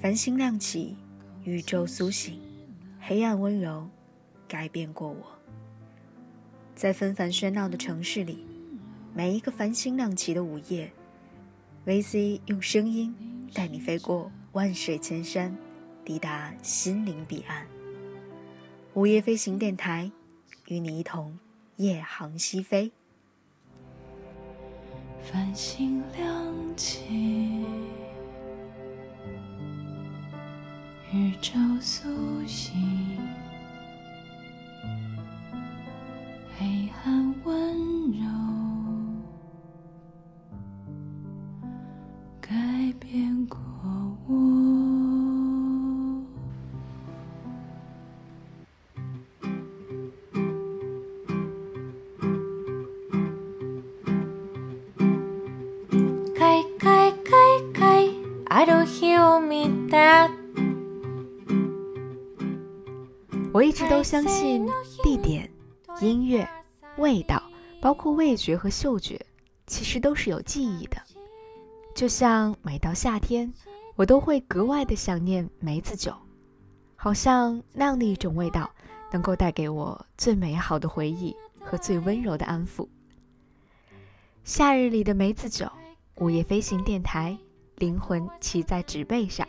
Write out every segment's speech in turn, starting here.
繁星亮起，宇宙苏醒，黑暗温柔改变过我。在纷繁喧闹的城市里，每一个繁星亮起的午夜，VC 用声音带你飞过万水千山，抵达心灵彼岸。午夜飞行电台，与你一同夜航西飞。繁星亮起。宇宙苏醒，黑暗温を見た。我一直都相信，地点、音乐、味道，包括味觉和嗅觉，其实都是有记忆的。就像每到夏天，我都会格外的想念梅子酒，好像那样的一种味道，能够带给我最美好的回忆和最温柔的安抚。夏日里的梅子酒，午夜飞行电台，灵魂骑在纸背上，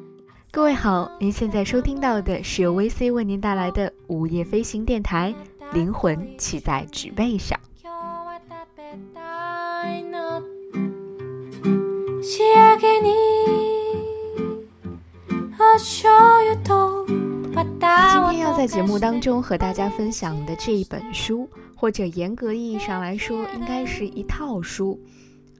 各位好，您现在收听到的是由 VC 为您带来的午夜飞行电台。灵魂骑在纸背上。今天要在节目当中和大家分享的这一本书，或者严格意义上来说，应该是一套书。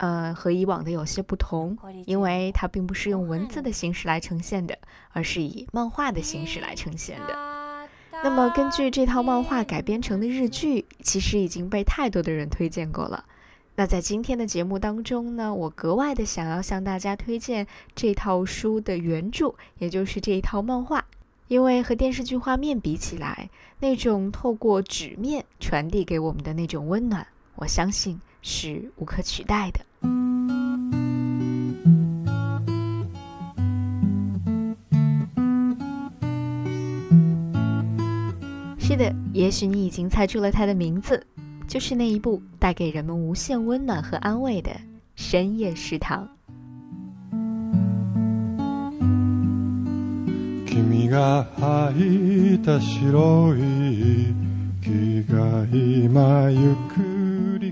呃，和以往的有些不同，因为它并不是用文字的形式来呈现的，而是以漫画的形式来呈现的。那么，根据这套漫画改编成的日剧，其实已经被太多的人推荐过了。那在今天的节目当中呢，我格外的想要向大家推荐这套书的原著，也就是这一套漫画，因为和电视剧画面比起来，那种透过纸面传递给我们的那种温暖，我相信是无可取代的。的，也许你已经猜出了它的名字，就是那一部带给人们无限温暖和安慰的《深夜食堂》。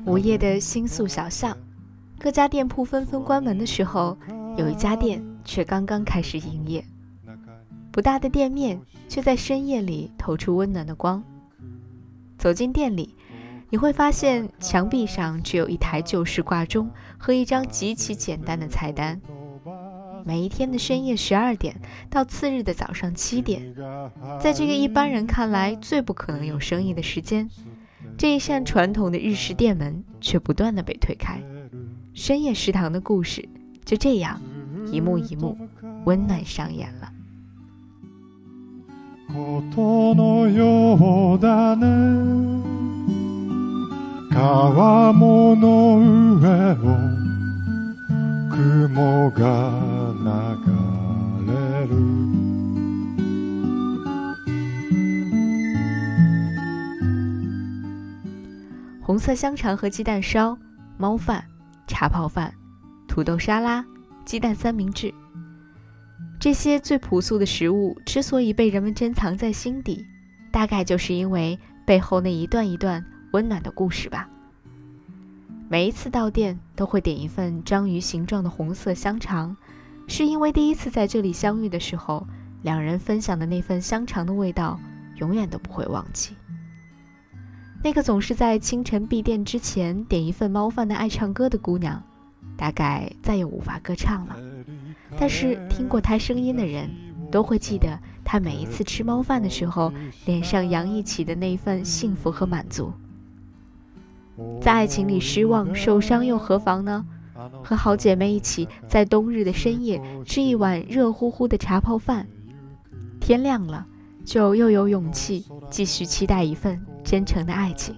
午夜的新宿小巷，各家店铺纷纷关门的时候，有一家店却刚刚开始营业。不大的店面，却在深夜里透出温暖的光。走进店里，你会发现墙壁上只有一台旧式挂钟和一张极其简单的菜单。每一天的深夜十二点到次日的早上七点，在这个一般人看来最不可能有生意的时间，这一扇传统的日式店门却不断的被推开。深夜食堂的故事就这样一幕一幕温暖上演了。红色香肠和鸡蛋烧、猫饭、茶泡饭、土豆沙拉、鸡蛋三明治。这些最朴素的食物之所以被人们珍藏在心底，大概就是因为背后那一段一段温暖的故事吧。每一次到店都会点一份章鱼形状的红色香肠，是因为第一次在这里相遇的时候，两人分享的那份香肠的味道，永远都不会忘记。那个总是在清晨闭店之前点一份猫饭的爱唱歌的姑娘，大概再也无法歌唱了。但是听过他声音的人都会记得他每一次吃猫饭的时候脸上洋溢起的那份幸福和满足。在爱情里失望受伤又何妨呢？和好姐妹一起在冬日的深夜吃一碗热乎乎的茶泡饭，天亮了就又有勇气继续期待一份真诚的爱情。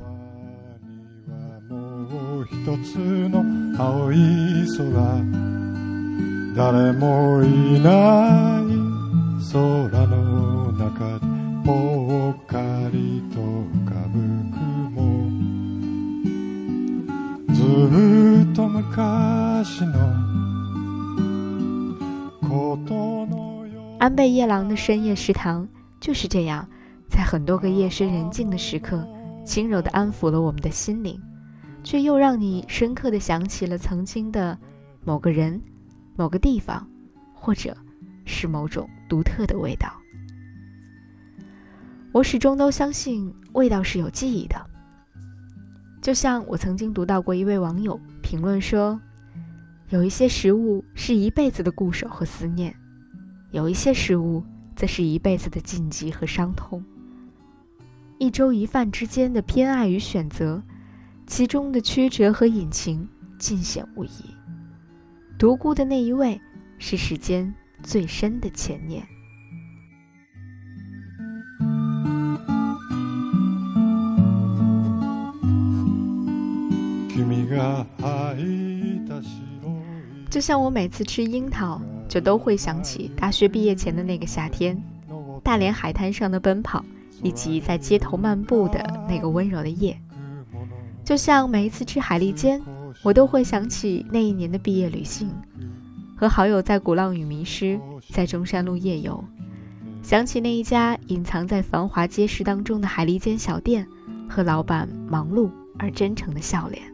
安倍夜郎的深夜食堂就是这样，在很多个夜深人静的时刻，轻柔地安抚了我们的心灵，却又让你深刻地想起了曾经的某个人、某个地方，或者是某种独特的味道。我始终都相信，味道是有记忆的。就像我曾经读到过一位网友评论说，有一些食物是一辈子的固守和思念。有一些食物，则是一辈子的禁忌和伤痛。一粥一饭之间的偏爱与选择，其中的曲折和隐情尽显无疑。独孤的那一位，是世间最深的牵念。就像我每次吃樱桃。就都会想起大学毕业前的那个夏天，大连海滩上的奔跑，以及在街头漫步的那个温柔的夜。就像每一次吃海蛎煎，我都会想起那一年的毕业旅行，和好友在鼓浪屿迷失，在中山路夜游，想起那一家隐藏在繁华街市当中的海蛎煎小店，和老板忙碌而真诚的笑脸。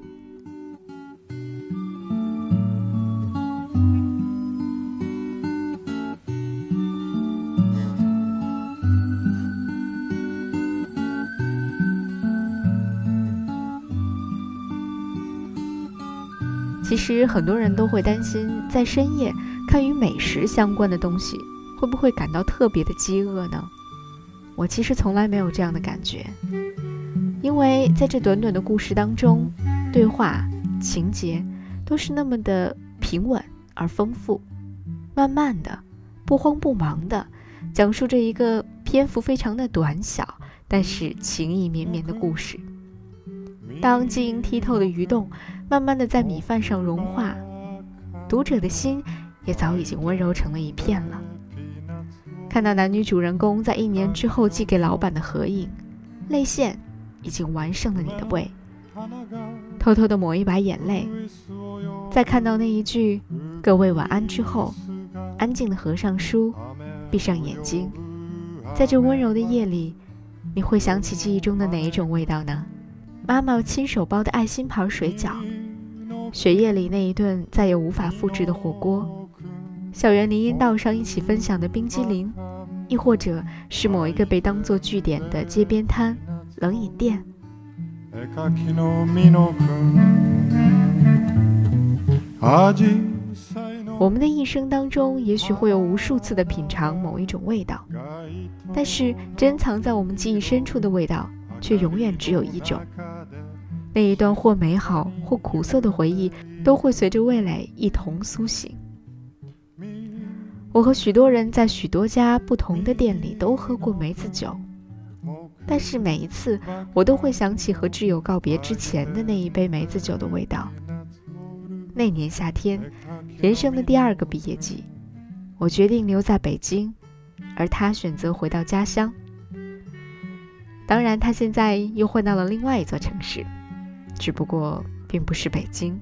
其实很多人都会担心，在深夜看与美食相关的东西，会不会感到特别的饥饿呢？我其实从来没有这样的感觉，因为在这短短的故事当中，对话、情节都是那么的平稳而丰富，慢慢的、不慌不忙的讲述着一个篇幅非常的短小，但是情意绵绵的故事。当晶莹剔透的鱼洞慢慢的在米饭上融化，读者的心也早已经温柔成了一片了。看到男女主人公在一年之后寄给老板的合影，泪腺已经完胜了你的胃。偷偷的抹一把眼泪，在看到那一句“各位晚安”之后，安静的合上书，闭上眼睛。在这温柔的夜里，你会想起记忆中的哪一种味道呢？妈妈亲手包的爱心牌水饺，雪夜里那一顿再也无法复制的火锅，校园林荫道上一起分享的冰激凌，亦或者是某一个被当作据点的街边摊、冷饮店。我们的一生当中，也许会有无数次的品尝某一种味道，但是珍藏在我们记忆深处的味道，却永远只有一种。那一段或美好或苦涩的回忆，都会随着味蕾一同苏醒。我和许多人在许多家不同的店里都喝过梅子酒，但是每一次我都会想起和挚友告别之前的那一杯梅子酒的味道。那年夏天，人生的第二个毕业季，我决定留在北京，而他选择回到家乡。当然，他现在又换到了另外一座城市。只不过并不是北京。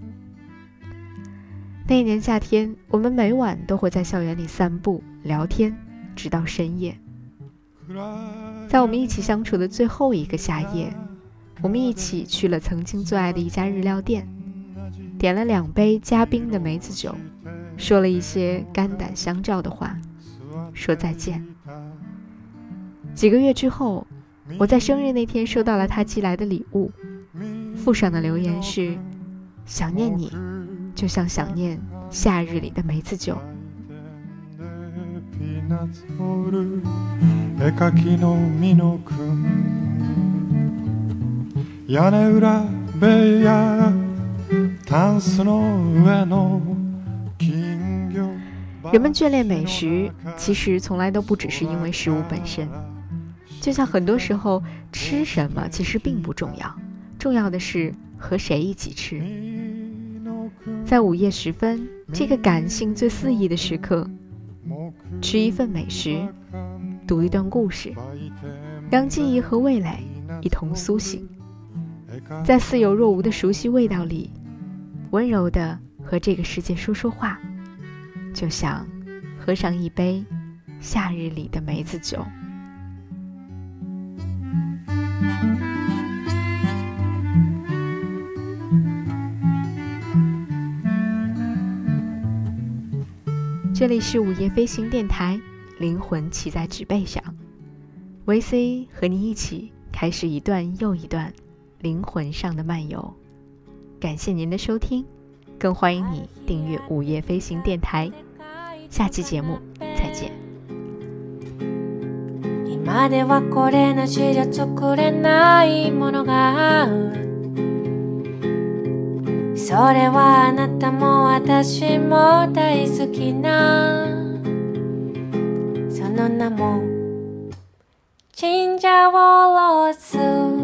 那一年夏天，我们每晚都会在校园里散步聊天，直到深夜。在我们一起相处的最后一个夏夜，我们一起去了曾经最爱的一家日料店，点了两杯加冰的梅子酒，说了一些肝胆相照的话，说再见。几个月之后，我在生日那天收到了他寄来的礼物。附上的留言是：“想念你，就像想念夏日里的梅子酒。”人们眷恋美食，其实从来都不只是因为食物本身。就像很多时候，吃什么其实并不重要，重要的是和谁一起吃。在午夜时分，这个感性最肆意的时刻，吃一份美食，读一段故事，让记忆和味蕾一同苏醒，在似有若无的熟悉味道里，温柔的和这个世界说说话。就像喝上一杯夏日里的梅子酒。这里是午夜飞行电台，灵魂骑在纸背上，VC 和你一起开始一段又一段灵魂上的漫游。感谢您的收听，更欢迎你订阅午夜飞行电台。下期节目再见。今ではこれなしじゃ作れないものがある それはあなたも私も大好きな。その名もチンジャオロース。